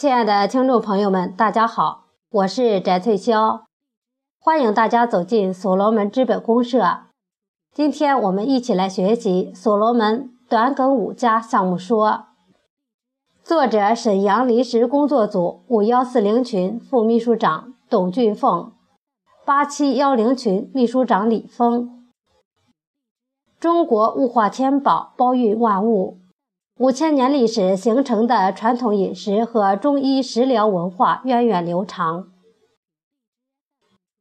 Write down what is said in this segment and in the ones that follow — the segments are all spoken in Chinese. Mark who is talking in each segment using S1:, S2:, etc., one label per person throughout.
S1: 亲爱的听众朋友们，大家好，我是翟翠霄，欢迎大家走进所罗门资本公社。今天我们一起来学习所罗门短梗五加项目说。作者：沈阳临时工作组五幺四零群副秘书长董俊凤，八七幺零群秘书长李峰。中国物化天宝，包蕴万物。五千年历史形成的传统饮食和中医食疗文化源远流长，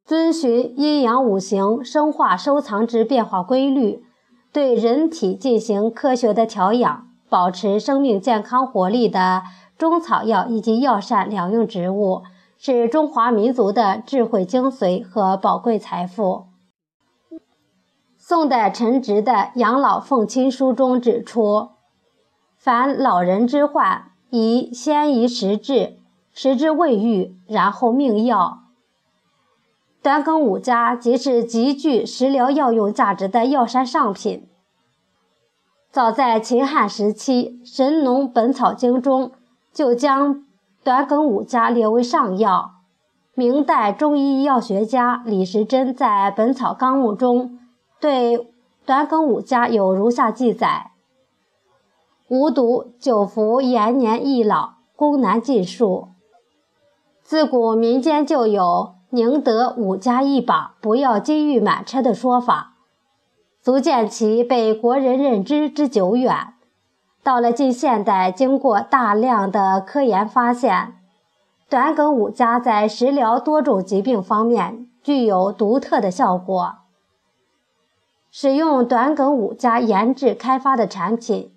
S1: 遵循阴阳五行生化收藏之变化规律，对人体进行科学的调养，保持生命健康活力的中草药以及药膳两用植物，是中华民族的智慧精髓和宝贵财富。宋代陈植的《养老奉亲书》中指出。凡老人之患，宜先宜食治，食之未愈，然后命药。短梗五加即是极具食疗药用价值的药膳上品。早在秦汉时期，《神农本草经》中就将短梗五加列为上药。明代中医药学家李时珍在《本草纲目》中对短梗五加有如下记载。无毒，久服延年益老，功难尽数。自古民间就有“宁得五家一把，不要金玉满车”的说法，足见其被国人认知之久远。到了近现代，经过大量的科研发现，短梗五加在食疗多种疾病方面具有独特的效果。使用短梗五加研制开发的产品。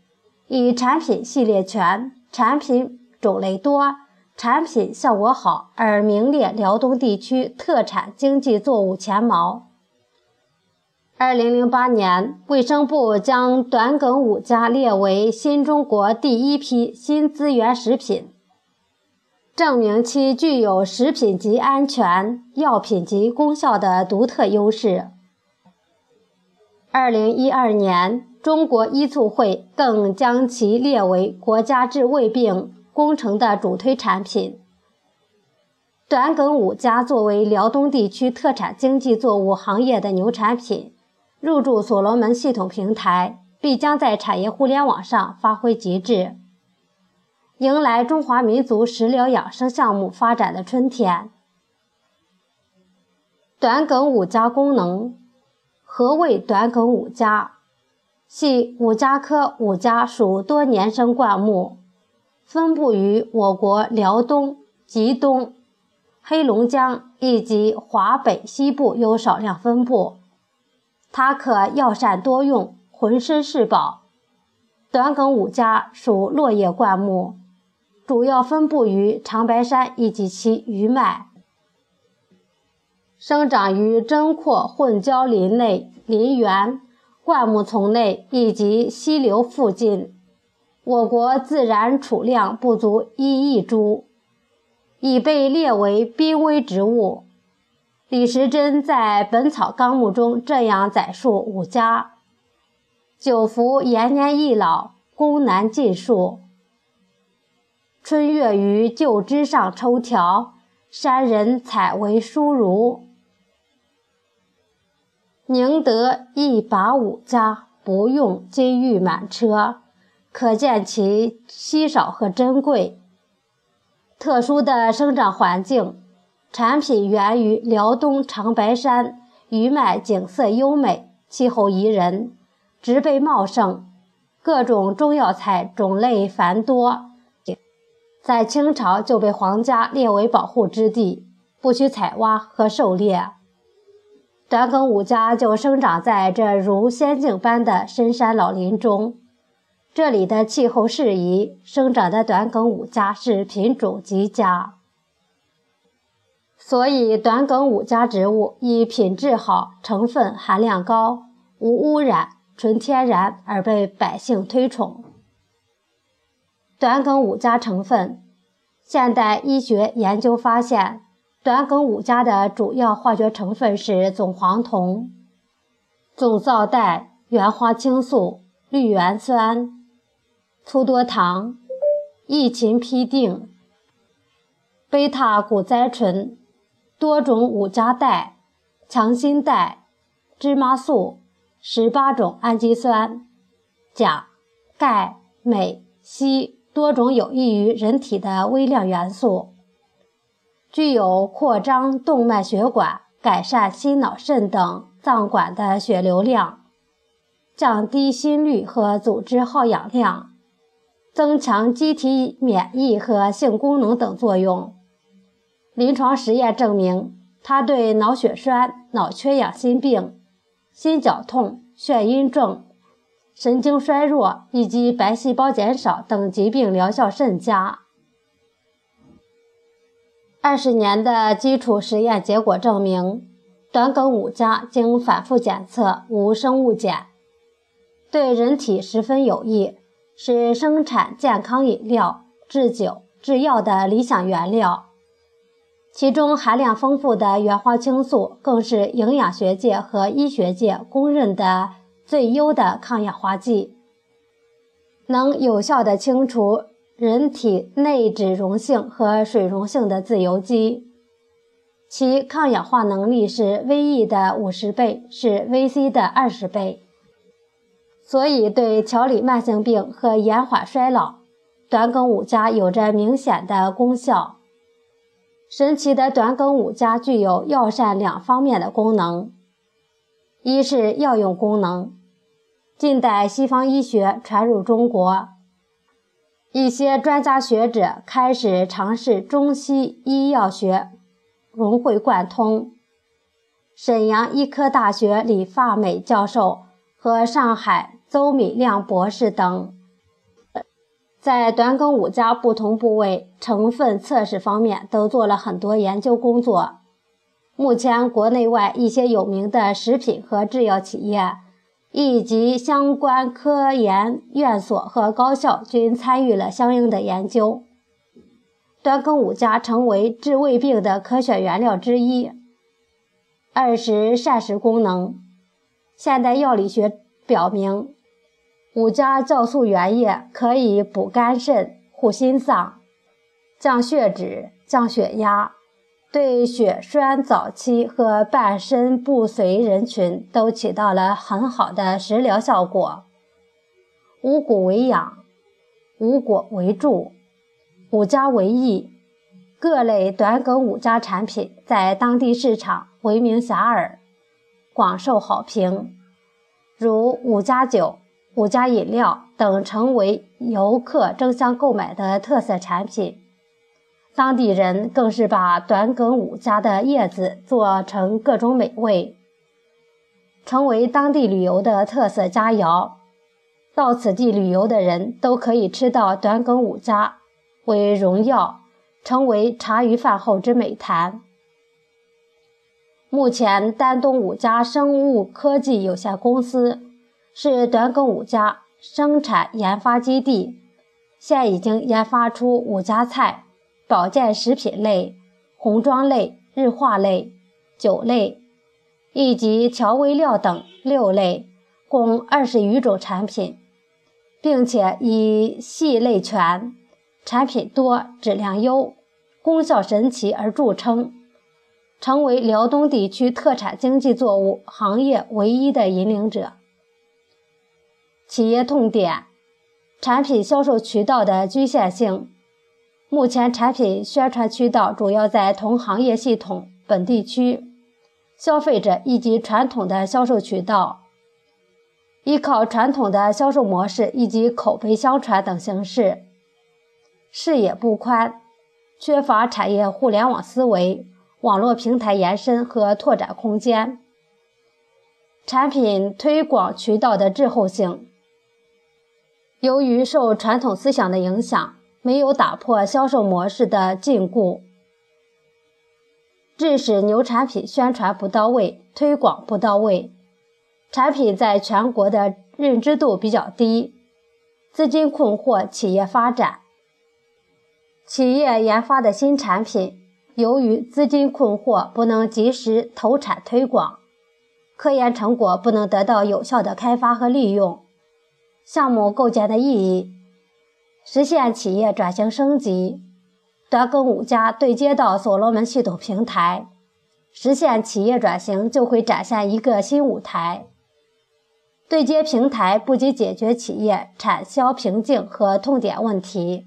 S1: 以产品系列全、产品种类多、产品效果好而名列辽东地区特产经济作物前茅。二零零八年，卫生部将短梗五加列为新中国第一批新资源食品，证明其具有食品级安全、药品级功效的独特优势。二零一二年。中国医促会更将其列为国家治胃病工程的主推产品。短梗五加作为辽东地区特产经济作物行业的牛产品，入驻所罗门系统平台，必将在产业互联网上发挥极致，迎来中华民族食疗养生项目发展的春天。短梗五加功能，何谓短梗五加？系五加科五加属多年生灌木，分布于我国辽东、吉东、黑龙江以及华北西部有少量分布。它可药膳多用，浑身是宝。短梗五加属落叶灌木，主要分布于长白山以及其余脉，生长于针阔混交林内林园。灌木丛内以及溪流附近，我国自然储量不足一亿株，已被列为濒危植物。李时珍在《本草纲目》中这样载述五加：久服延年益老，功难尽数。春月于旧枝上抽条，山人采为书如。宁得一把五家，不用金玉满车，可见其稀少和珍贵。特殊的生长环境，产品源于辽东长白山，余脉景色优美，气候宜人，植被茂盛，各种中药材种类繁多，在清朝就被皇家列为保护之地，不许采挖和狩猎。短梗五加就生长在这如仙境般的深山老林中，这里的气候适宜，生长的短梗五加是品种极佳，所以短梗五加植物以品质好、成分含量高、无污染、纯天然而被百姓推崇。短梗五加成分，现代医学研究发现。短梗五加的主要化学成分是总黄酮、总皂带、原花青素、氯原酸、粗多糖、异嗪吡啶、贝塔谷甾醇、多种五加代、强心代、芝麻素、十八种氨基酸、钾、钙、镁、硒多种有益于人体的微量元素，具有扩张动脉血管、改善心脑肾等脏管的血流量，降低心率和组织耗氧量，增强机体免疫和性功能等作用。临床实验证明，它对脑血栓、脑缺氧心病、心绞痛、眩晕症、神经衰弱以及白细胞减少等疾病疗效甚佳。二十年的基础实验结果证明，短梗五加经反复检测无生物碱，对人体十分有益，是生产健康饮料、制酒、制药的理想原料。其中含量丰富的原花青素，更是营养学界和医学界公认的最优的抗氧化剂，能有效地清除人体内脂溶性和水溶性的自由基，其抗氧化能力是 VE 的五十倍，是 VC 的二十倍，所以对调理慢性病和延缓衰老，短梗五加有着明显的功效。神奇的短梗五加具有药膳两方面的功能：一是药用功能，近代西方医学传入中国，一些专家学者开始尝试中西医药学融会贯通。沈阳医科大学李发美教授和上海邹敏亮博士等。在短梗五加不同部位成分测试方面都做了很多研究工作。目前，国内外一些有名的食品和制药企业以及相关科研院所和高校均参与了相应的研究。短梗五加成为治胃病的可选原料之一。二是膳食功能，现代药理学表明。五加酵素原液可以补肝肾、护心脏、降血脂、降血压，对血栓早期和半身不遂人群都起到了很好的食疗效果。五谷为养，五果为助，五加为益，各类短梗五加产品在当地市场闻名遐迩，广受好评，如五加酒。五加饮料等成为游客争相购买的特色产品，当地人更是把短梗五加的叶子做成各种美味，成为当地旅游的特色佳肴。到此地旅游的人都可以吃到短梗五加为荣耀，成为茶余饭后之美谈。目前，丹东五加生物科技有限公司。是短梗五加生产研发基地，现已经研发出五加菜、保健食品类、红妆类、日化类、酒类以及调味料等六类，共二十余种产品，并且以系类全、产品多、质量优、功效神奇而著称，成为辽东地区特产经济作物行业唯一的引领者。企业痛点：产品销售渠道的局限性。目前产品宣传渠道主要在同行业系统、本地区消费者以及传统的销售渠道，依靠传统的销售模式以及口碑相传等形式，视野不宽，缺乏产业互联网思维、网络平台延伸和拓展空间。产品推广渠道的滞后性。由于受传统思想的影响，没有打破销售模式的禁锢，致使牛产品宣传不到位、推广不到位，产品在全国的认知度比较低，资金困惑企业发展。企业研发的新产品，由于资金困惑，不能及时投产推广，科研成果不能得到有效的开发和利用。项目构建的意义，实现企业转型升级，德庚五家对接到所罗门系统平台，实现企业转型就会展现一个新舞台。对接平台不仅解决企业产销瓶颈和痛点问题，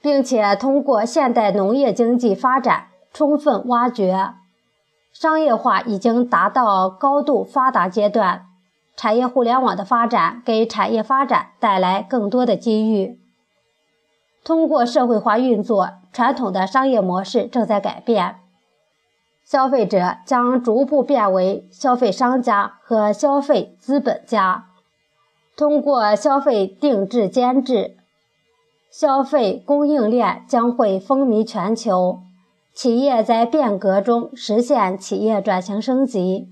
S1: 并且通过现代农业经济发展充分挖掘商业化已经达到高度发达阶段，产业互联网的发展给产业发展带来更多的机遇。通过社会化运作，传统的商业模式正在改变，消费者将逐步变为消费商家和消费资本家。通过消费定制监制，消费供应链将会风靡全球，企业在变革中实现企业转型升级，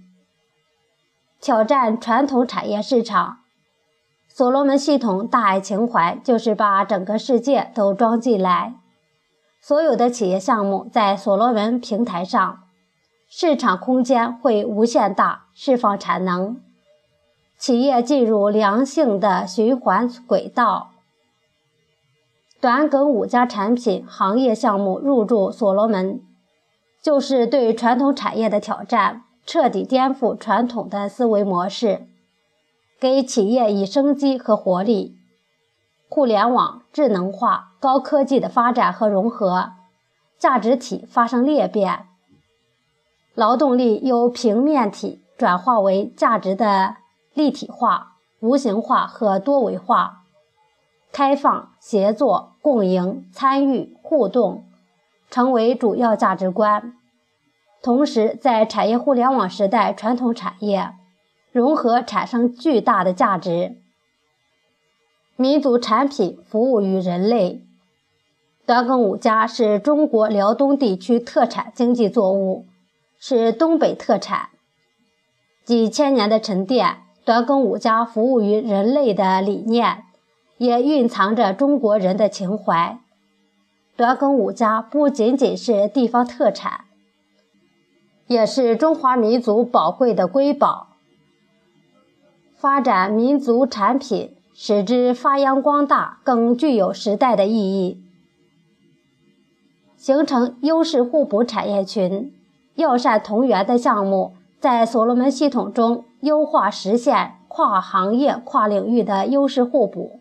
S1: 挑战传统产业市场。所罗门系统大爱情怀就是把整个世界都装进来，所有的企业项目在所罗门平台上，市场空间会无限大，释放产能，企业进入良性的循环轨道。短梗五家产品行业项目入驻所罗门，就是对传统产业的挑战，彻底颠覆传统的思维模式。给企业以生机和活力，互联网、智能化、高科技的发展和融合，价值体发生裂变，劳动力由平面体转化为价值的立体化、无形化和多维化，开放、协作、共赢、参与、互动，成为主要价值观。同时，在产业互联网时代，传统产业。融合产生巨大的价值。民族产品服务于人类。短梗五家是中国辽东地区特产经济作物，是东北特产。几千年的沉淀，短梗五家服务于人类的理念，也蕴藏着中国人的情怀。短梗五家不仅仅是地方特产，也是中华民族宝贵的瑰宝。发展民族产品，使之发扬光大，更具有时代的意义。形成优势互补产业群，药膳同源的项目，在所罗门系统中优化实现跨行业、跨领域的优势互补，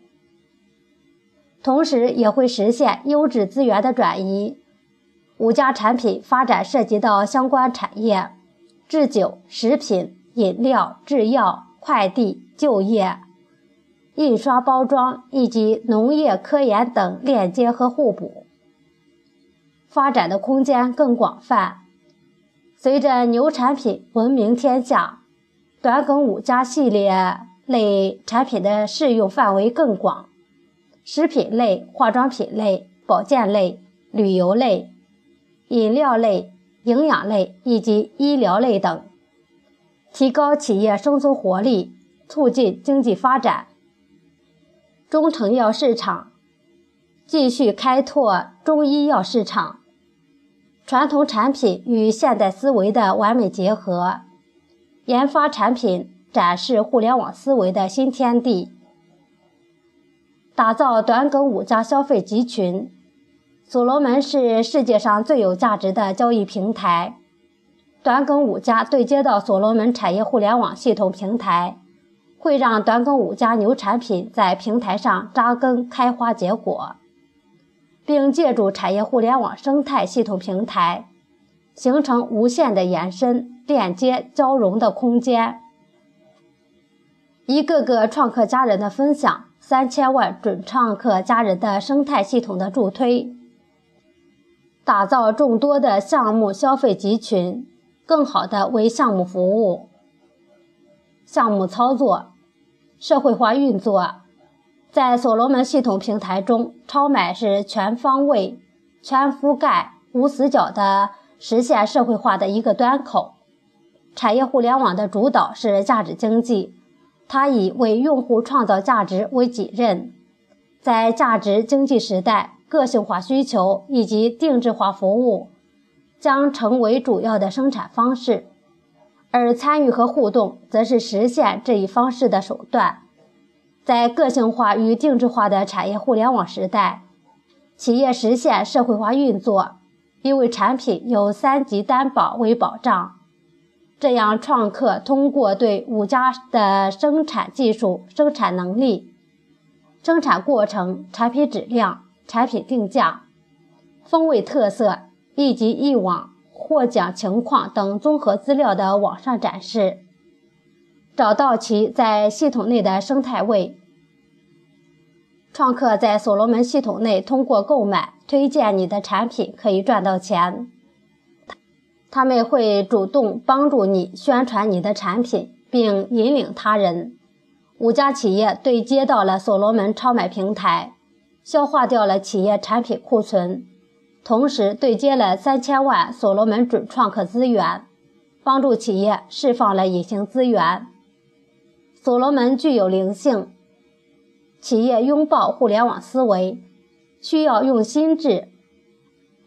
S1: 同时也会实现优质资源的转移。五家产品发展涉及到相关产业：制酒、食品、饮料、制药。快递、就业、印刷、包装以及农业、科研等链接和互补，发展的空间更广泛。随着牛产品闻名天下，短梗五加系列类产品的适用范围更广，食品类、化妆品类、保健类、旅游类、饮料类、营养类以及医疗类等。提高企业生存活力，促进经济发展。中成药市场继续开拓中医药市场，传统产品与现代思维的完美结合，研发产品展示互联网思维的新天地，打造短梗五家消费集群。所罗门是世界上最有价值的交易平台。短梗五加对接到所罗门产业互联网系统平台，会让短梗五加牛产品在平台上扎根开花结果，并借助产业互联网生态系统平台，形成无限的延伸、链接、交融的空间。一个个创客家人的分享，三千万准创客家人的生态系统的助推，打造众多的项目消费集群。更好的为项目服务，项目操作，社会化运作，在所罗门系统平台中，超买是全方位、全覆盖、无死角的实现社会化的一个端口。产业互联网的主导是价值经济，它以为用户创造价值为己任。在价值经济时代，个性化需求以及定制化服务。将成为主要的生产方式，而参与和互动则是实现这一方式的手段。在个性化与定制化的产业互联网时代，企业实现社会化运作，因为产品有三级担保为保障。这样，创客通过对五家的生产技术、生产能力、生产过程、产品质量、产品定价、风味特色以及以往获奖情况等综合资料的网上展示，找到其在系统内的生态位。创客在所罗门系统内通过购买、推荐你的产品可以赚到钱。他们会主动帮助你宣传你的产品，并引领他人。五家企业对接到了所罗门超买平台，消化掉了企业产品库存，同时对接了三千万所罗门准创客资源，帮助企业释放了隐形资源。所罗门具有灵性，企业拥抱互联网思维，需要用心智。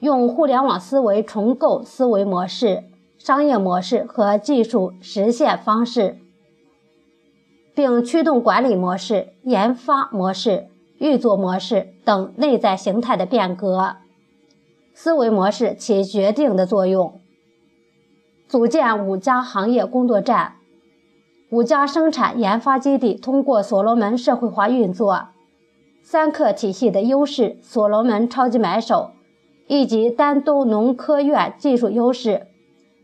S1: 用互联网思维重构思维模式、商业模式和技术实现方式，并驱动管理模式、研发模式、运作模式等内在形态的变革。思维模式起决定的作用。组建五家行业工作站，五家生产研发基地通过所罗门社会化运作。三克体系的优势，所罗门超级买手。以及丹东农科院技术优势，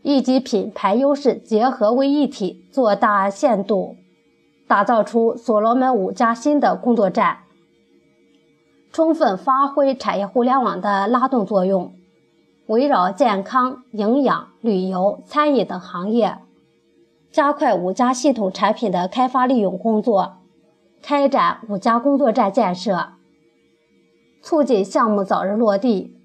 S1: 以及品牌优势结合为一体，做大限度打造出所罗门五家新的工作站，充分发挥产业互联网的拉动作用，围绕健康、营养、旅游、餐饮等行业，加快五家系统产品的开发利用工作，开展五家工作站建设，促进项目早日落地。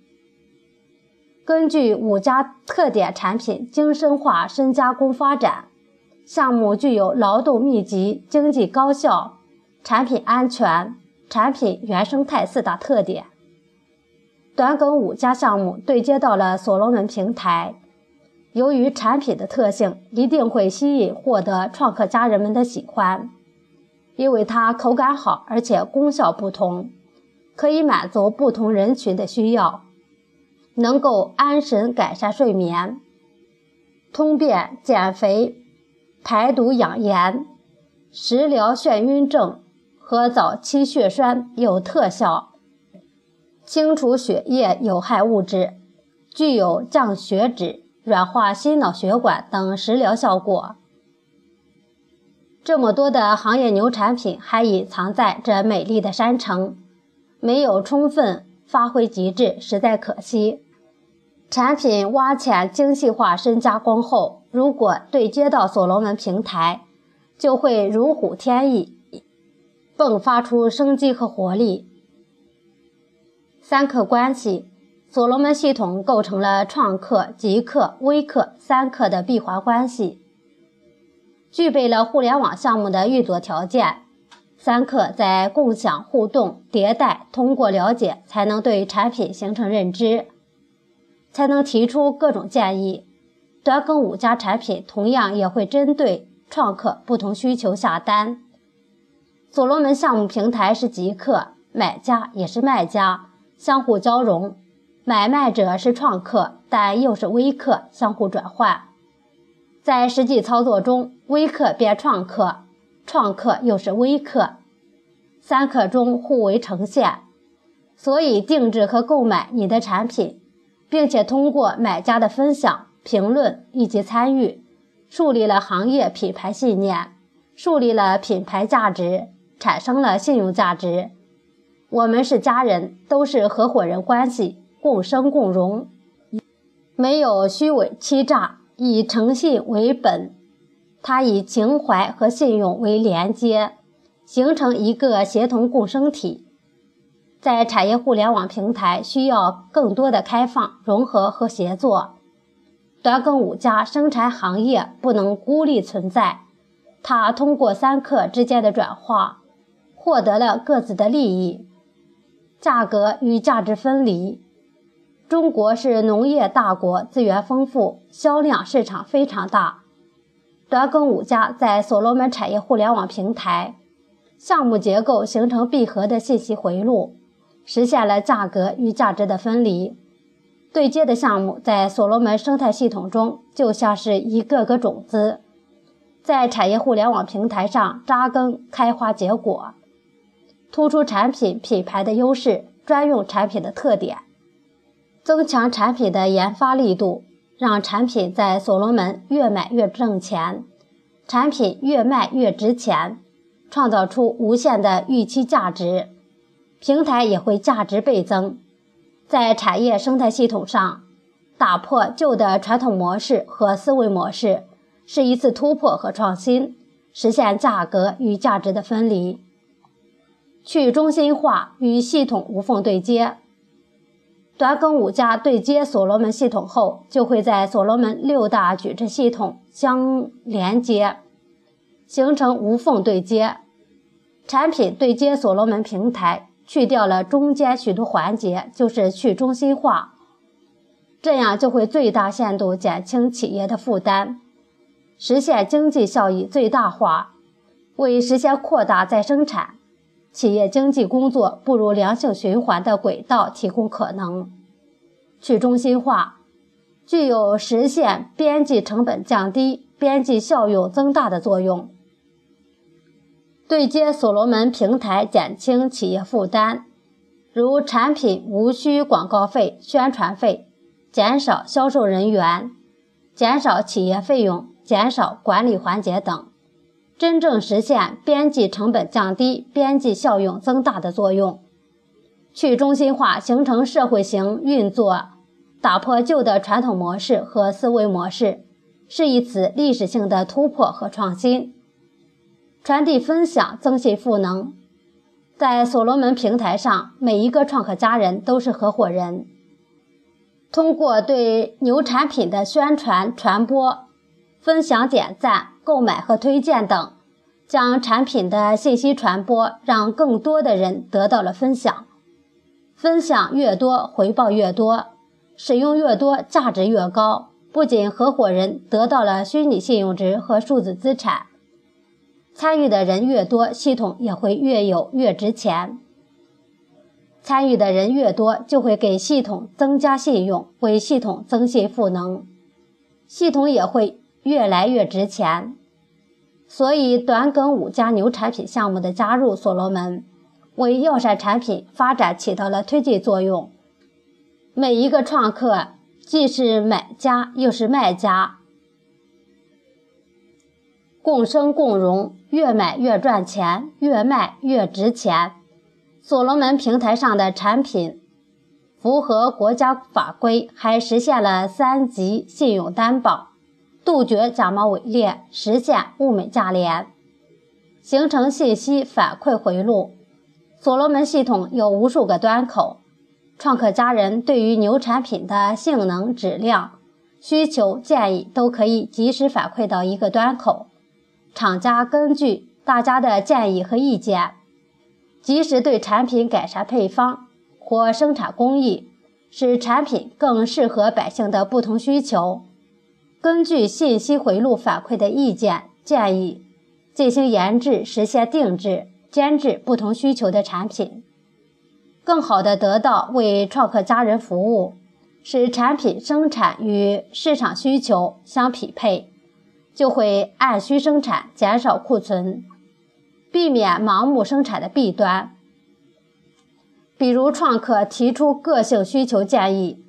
S1: 根据五家特点产品精深化深加工发展，项目具有劳动密集、经济高效、产品安全、产品原生态四大特点。短梗五家项目对接到了所罗门平台，由于产品的特性，一定会吸引获得创客家人们的喜欢，因为它口感好，而且功效不同，可以满足不同人群的需要。能够安神改善睡眠，通便减肥、排毒养颜、食疗眩晕症和早期血栓有特效，清除血液有害物质，具有降血脂、软化心脑血管等食疗效果。这么多的行业牛产品还隐藏在这美丽的山城，没有充分发挥极致，实在可惜。产品挖潜精细化深加工后，如果对接到所罗门平台，就会如虎添翼，迸发出生机和活力。三克关系，所罗门系统构成了创客、极客、微客三克的闭环关系，具备了互联网项目的运作条件。三克在共享、互动、迭代，通过了解才能对产品形成认知。才能提出各种建议。短梗五家产品同样也会针对创客不同需求下单。所罗门项目平台是极客，买家也是卖家，相互交融。买卖者是创客，但又是微客，相互转换。在实际操作中，微客变创客，创客又是微客，三客中互为呈现。所以定制和购买你的产品。并且通过买家的分享、评论以及参与，树立了行业品牌信念，树立了品牌价值，产生了信用价值。我们是家人，都是合伙人关系，共生共荣，没有虚伪欺诈，以诚信为本，它以情怀和信用为连接，形成一个协同共生体。在产业互联网平台需要更多的开放、融合和协作。短梗五家生产行业不能孤立存在，它通过三客之间的转化，获得了各自的利益，价格与价值分离。中国是农业大国，资源丰富，销量市场非常大。短梗五家在所罗门产业互联网平台项目结构形成闭合的信息回路。实现了价格与价值的分离。对接的项目在所罗门生态系统中就像是一个个种子，在产业互联网平台上扎根、开花结果，突出产品品牌的优势、专用产品的特点，增强产品的研发力度，让产品在所罗门越买越挣钱，产品越卖越值钱，创造出无限的预期价值，平台也会价值倍增。在产业生态系统上，打破旧的传统模式和思维模式，是一次突破和创新，实现价格与价值的分离。去中心化与系统无缝对接。短梗五加对接所罗门系统后，就会在所罗门六大矩阵系统相连接，形成无缝对接。产品对接所罗门平台。去掉了中间许多环节，就是去中心化，这样就会最大限度减轻企业的负担，实现经济效益最大化，为实现扩大再生产、企业经济工作步入良性循环的轨道提供可能。去中心化具有实现边际成本降低、边际效用增大的作用。对接所罗门平台，减轻企业负担，如产品无需广告费、宣传费，减少销售人员，减少企业费用，减少管理环节等，真正实现边际成本降低、边际效用增大的作用。去中心化形成社会型运作，打破旧的传统模式和思维模式，是一次历史性的突破和创新。传递分享，增信赋能。在所罗门平台上，每一个创客家人都是合伙人。通过对牛产品的宣传、传播、分享、点赞、购买和推荐等，将产品的信息传播，让更多的人得到了分享。分享越多，回报越多；使用越多，价值越高。不仅合伙人得到了虚拟信用值和数字资产。参与的人越多，系统也会越有越值钱。参与的人越多，就会给系统增加信用，为系统增信赋能，系统也会越来越值钱。所以，短梗五加牛产品项目的加入，所罗门为药膳产品发展起到了推进作用。每一个创客既是买家，又是卖家。共生共荣，越买越赚钱，越卖越值钱。所罗门平台上的产品符合国家法规，还实现了三级信用担保，杜绝假冒伪劣，实现物美价廉，形成信息反馈回路。所罗门系统有无数个端口，创客家人对于牛产品的性能、质量、需求、建议都可以及时反馈到一个端口。厂家根据大家的建议和意见，及时对产品改善配方或生产工艺，使产品更适合百姓的不同需求。根据信息回路反馈的意见建议，进行研制，实现定制、监制不同需求的产品，更好的得到为创客家人服务，使产品生产与市场需求相匹配。就会按需生产，减少库存，避免盲目生产的弊端。比如创客提出个性需求建议，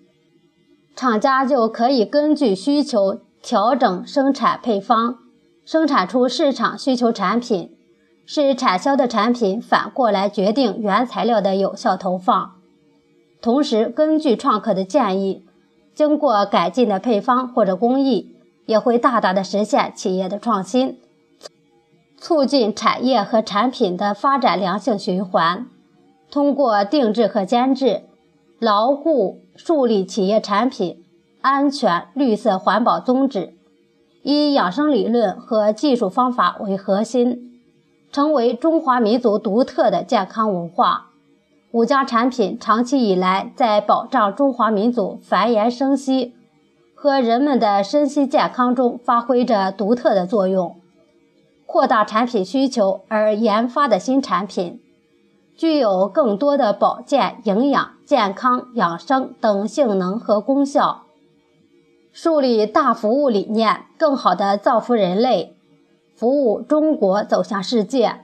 S1: 厂家就可以根据需求调整生产配方，生产出市场需求产品，是产销的产品反过来决定原材料的有效投放。同时，根据创客的建议，经过改进的配方或者工艺。也会大大的实现企业的创新，促进产业和产品的发展良性循环。通过定制和监制，牢固树立企业产品安全、绿色环保宗旨，以养生理论和技术方法为核心，成为中华民族独特的健康文化。五家产品长期以来在保障中华民族繁衍生息。和人们的身心健康中发挥着独特的作用，扩大产品需求而研发的新产品，具有更多的保健、营养、健康、养生等性能和功效，树立大服务理念，更好地造福人类，服务中国走向世界。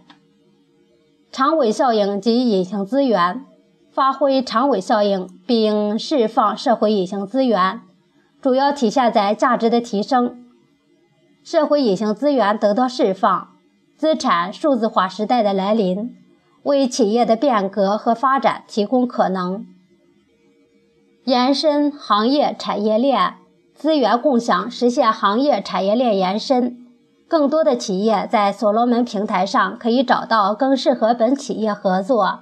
S1: 长尾效应及隐形资源，发挥长尾效应并释放社会隐形资源，主要体现在价值的提升。社会隐形资源得到释放，资产数字化时代的来临。为企业的变革和发展提供可能，延伸行业产业链资源共享，实现行业产业链延伸。更多的企业在所罗门平台上可以找到更适合本企业合作、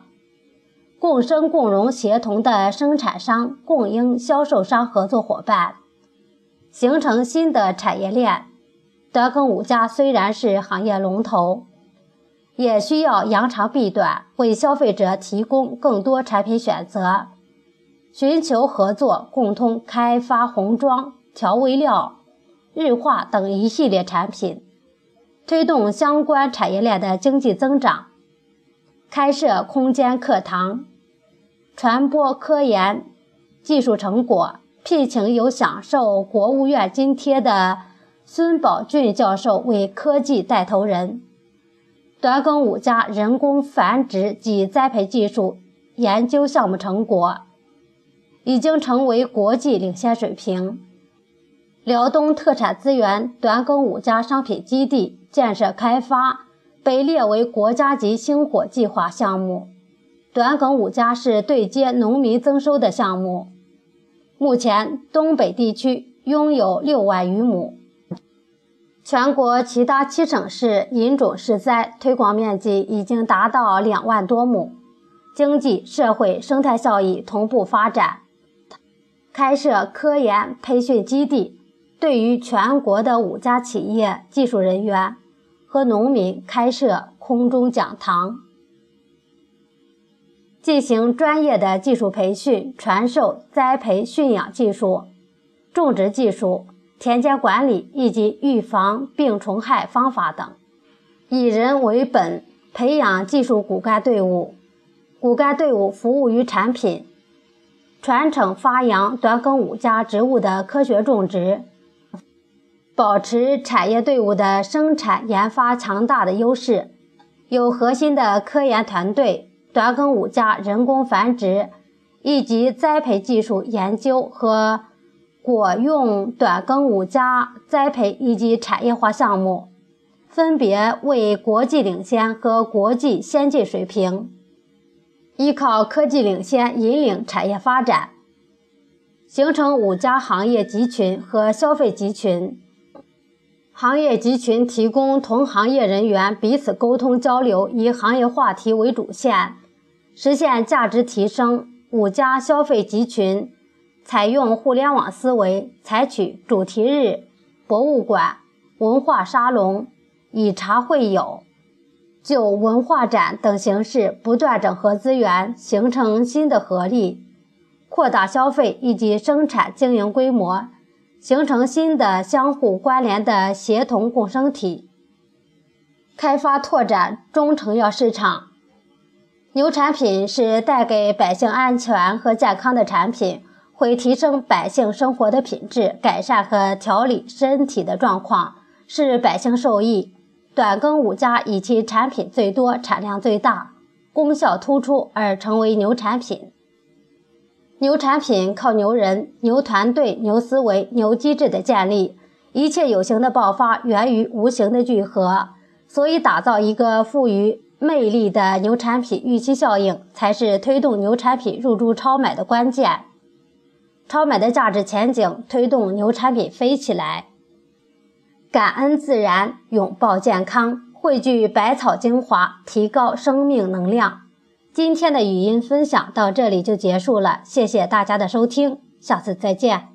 S1: 共生共荣、协同的生产商、供应、销售商合作伙伴，形成新的产业链。德更五家虽然是行业龙头。也需要扬长避短，为消费者提供更多产品选择，寻求合作，共同开发红妆、调味料、日化等一系列产品，推动相关产业链的经济增长。开设空间课堂，传播科研技术成果，聘请有享受国务院津贴的孙宝俊教授为科技带头人。短梗五加人工繁殖及栽培技术研究项目成果已经成为国际领先水平。辽东特产资源短梗五加商品基地建设开发被列为国家级星火计划项目。短梗五加是对接农民增收的项目。目前，东北地区拥有六万余亩。全国其他七省市引种试栽推广面积已经达到两万多亩，经济社会生态效益同步发展。开设科研培训基地，对于全国的五家企业技术人员和农民开设空中讲堂，进行专业的技术培训，传授栽培驯养技术、种植技术。田间管理以及预防病虫害方法等，以人为本培养技术骨干队伍，骨干队伍服务于产品，传承发扬短梗五加植物的科学种植，保持产业队伍的生产研发强大的优势，有核心的科研团队，短梗五加人工繁殖以及栽培技术研究和。果用短耕五加栽培以及产业化项目，分别为国际领先和国际先进水平。依靠科技领先引领产业发展，形成五家行业集群和消费集群。行业集群提供同行业人员彼此沟通交流，以行业话题为主线，实现价值提升。五家消费集群。采用互联网思维，采取主题日、博物馆、文化沙龙、以茶会友、就文化展等形式不断整合资源，形成新的合力，扩大消费以及生产经营规模，形成新的相互关联的协同共生体，开发拓展中成药市场。牛产品是带给百姓安全和健康的产品。会提升百姓生活的品质，改善和调理身体的状况，使百姓受益。短耕五加以其产品最多、产量最大、功效突出而成为牛产品。牛产品靠牛人、牛团队、牛思维、牛机制的建立，一切有形的爆发源于无形的聚合。所以，打造一个富于魅力的牛产品预期效应，才是推动牛产品入驻超买的关键。超买的价值前景推动牛产品飞起来。感恩自然，拥抱健康，汇聚百草精华，提高生命能量。今天的语音分享到这里就结束了，谢谢大家的收听，下次再见。